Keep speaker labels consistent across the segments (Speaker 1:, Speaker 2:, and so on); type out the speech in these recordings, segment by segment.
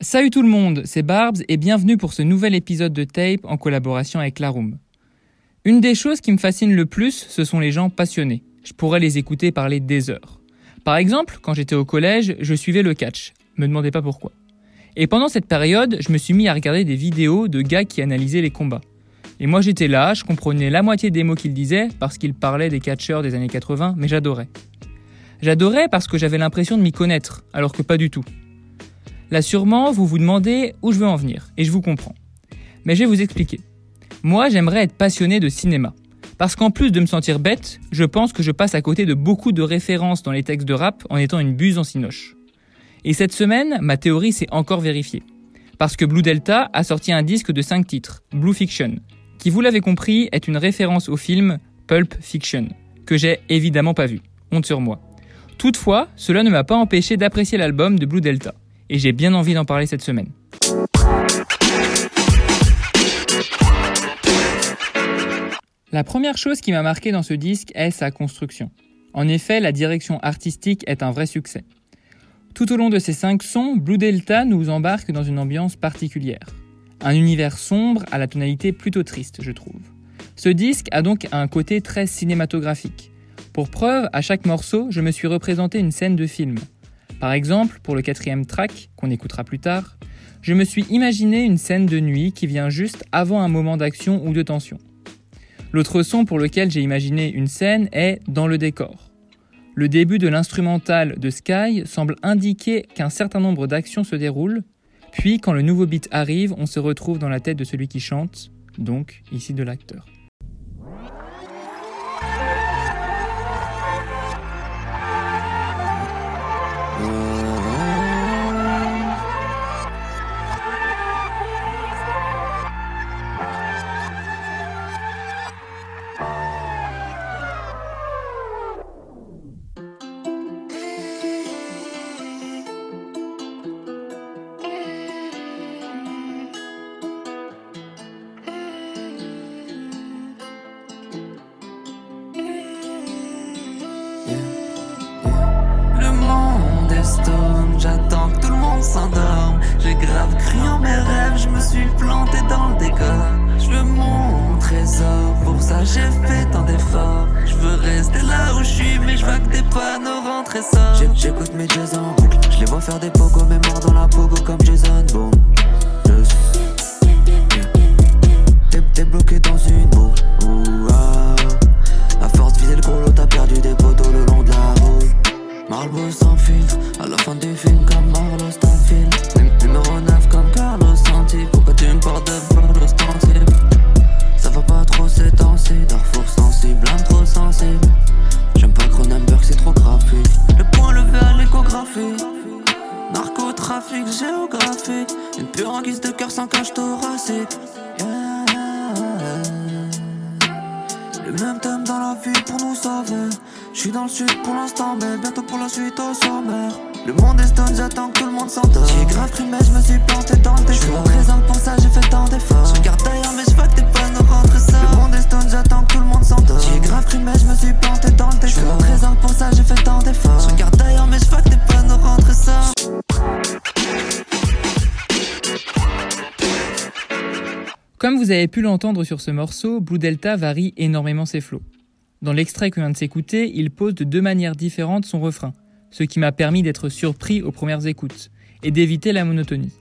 Speaker 1: Salut tout le monde, c'est Barbs et bienvenue pour ce nouvel épisode de Tape en collaboration avec Laroom. Une des choses qui me fascine le plus, ce sont les gens passionnés. Je pourrais les écouter parler des heures. Par exemple, quand j'étais au collège, je suivais le catch. Me demandez pas pourquoi. Et pendant cette période, je me suis mis à regarder des vidéos de gars qui analysaient les combats. Et moi j'étais là, je comprenais la moitié des mots qu'ils disaient parce qu'ils parlaient des catcheurs des années 80, mais j'adorais. J'adorais parce que j'avais l'impression de m'y connaître, alors que pas du tout. Là sûrement, vous vous demandez où je veux en venir, et je vous comprends. Mais je vais vous expliquer. Moi, j'aimerais être passionné de cinéma. Parce qu'en plus de me sentir bête, je pense que je passe à côté de beaucoup de références dans les textes de rap en étant une buse en cinoche. Et cette semaine, ma théorie s'est encore vérifiée. Parce que Blue Delta a sorti un disque de 5 titres, Blue Fiction, qui vous l'avez compris est une référence au film Pulp Fiction, que j'ai évidemment pas vu. Honte sur moi. Toutefois, cela ne m'a pas empêché d'apprécier l'album de Blue Delta et j'ai bien envie d'en parler cette semaine. La première chose qui m'a marqué dans ce disque est sa construction. En effet, la direction artistique est un vrai succès. Tout au long de ces cinq sons, Blue Delta nous embarque dans une ambiance particulière. Un univers sombre à la tonalité plutôt triste, je trouve. Ce disque a donc un côté très cinématographique. Pour preuve, à chaque morceau, je me suis représenté une scène de film. Par exemple, pour le quatrième track, qu'on écoutera plus tard, je me suis imaginé une scène de nuit qui vient juste avant un moment d'action ou de tension. L'autre son pour lequel j'ai imaginé une scène est Dans le décor. Le début de l'instrumental de Sky semble indiquer qu'un certain nombre d'actions se déroulent, puis quand le nouveau beat arrive, on se retrouve dans la tête de celui qui chante, donc ici de l'acteur.
Speaker 2: J'attends que tout le monde s'endorme. J'ai grave crié en mes rêves, je me suis planté dans le décor. Je veux mon trésor, pour ça j'ai fait tant d'efforts. Je veux rester là où je suis, mais je vois que tes panneaux rentrent et J'écoute mes jazz en boucle, je les vois faire des pogos, mais morts dans la pogo comme Jason Bourne. T'es bloqué dans une boucle. Ouh, ah. À force de viser le gros lot, t'as perdu des poteaux fin du film comme Marlo Stanfield. Num- Numéro 9 comme Carlos Santi. Pourquoi tu me portes de vol ostensible Ça va pas trop ces temps-ci, Darfour sensible, âme trop sensible. J'aime pas Cronenberg, c'est trop graphique. Le point levé à l'échographie. Narcotrafic, géographique. Une pure en guise de cœur sans cage thoracique. Le même thème dans la vie pour nous sauver. Je suis dans le sud pour l'instant, mais bientôt pour la suite au sommaire. Le monde est stone, j'attends que tout le monde s'endort. J'ai grave cru, mais je me suis planté dans le décor. Je trésor, pour ça j'ai fait tant d'efforts. Je regarde d'ailleurs, mais je vois que t'es pas nos rentres ça. Le monde est stone, j'attends que tout le monde s'endort. J'ai grave cru, mais je me suis planté dans le décor. Je trésor, pour ça j'ai fait tant d'efforts. Je regarde d'ailleurs, mais je vois que t'es pas nos rentres ça.
Speaker 1: Comme vous avez pu l'entendre sur ce morceau, Blue Delta varie énormément ses flots. Dans l'extrait que vient de s'écouter, il pose de deux manières différentes son refrain, ce qui m'a permis d'être surpris aux premières écoutes et d'éviter la monotonie.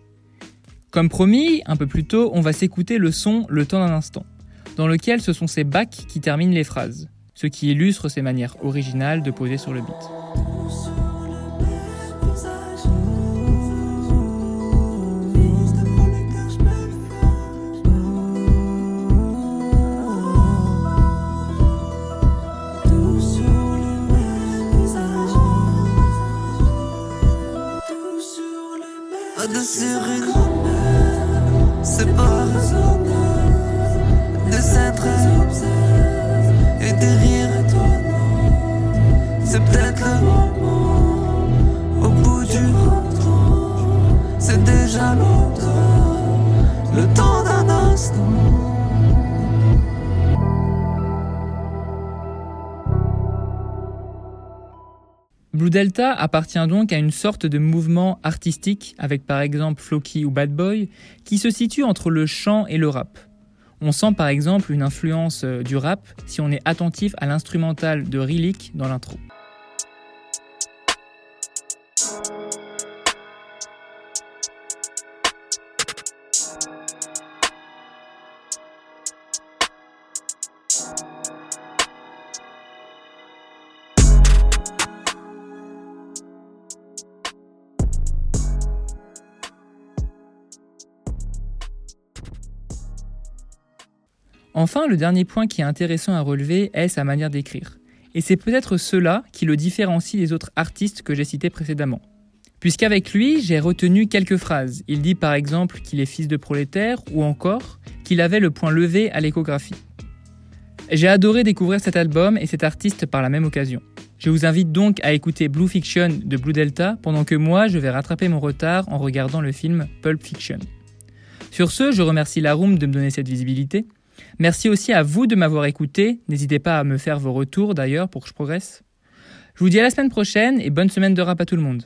Speaker 1: Comme promis, un peu plus tôt, on va s'écouter le son Le temps d'un instant, dans lequel ce sont ces bacs qui terminent les phrases, ce qui illustre ses manières originales de poser sur le beat.
Speaker 2: De sirène, c'est pas de s'être et des rires. C'est peut-être
Speaker 1: Blue Delta appartient donc à une sorte de mouvement artistique, avec par exemple Floki ou Bad Boy, qui se situe entre le chant et le rap. On sent par exemple une influence euh, du rap si on est attentif à l'instrumental de Relic dans l'intro. Enfin, le dernier point qui est intéressant à relever est sa manière d'écrire. Et c'est peut-être cela qui le différencie des autres artistes que j'ai cités précédemment. Puisqu'avec lui, j'ai retenu quelques phrases. Il dit par exemple qu'il est fils de prolétaire ou encore qu'il avait le point levé à l'échographie. J'ai adoré découvrir cet album et cet artiste par la même occasion. Je vous invite donc à écouter Blue Fiction de Blue Delta pendant que moi je vais rattraper mon retard en regardant le film Pulp Fiction. Sur ce, je remercie la de me donner cette visibilité. Merci aussi à vous de m'avoir écouté. N'hésitez pas à me faire vos retours d'ailleurs pour que je progresse. Je vous dis à la semaine prochaine et bonne semaine de rap à tout le monde.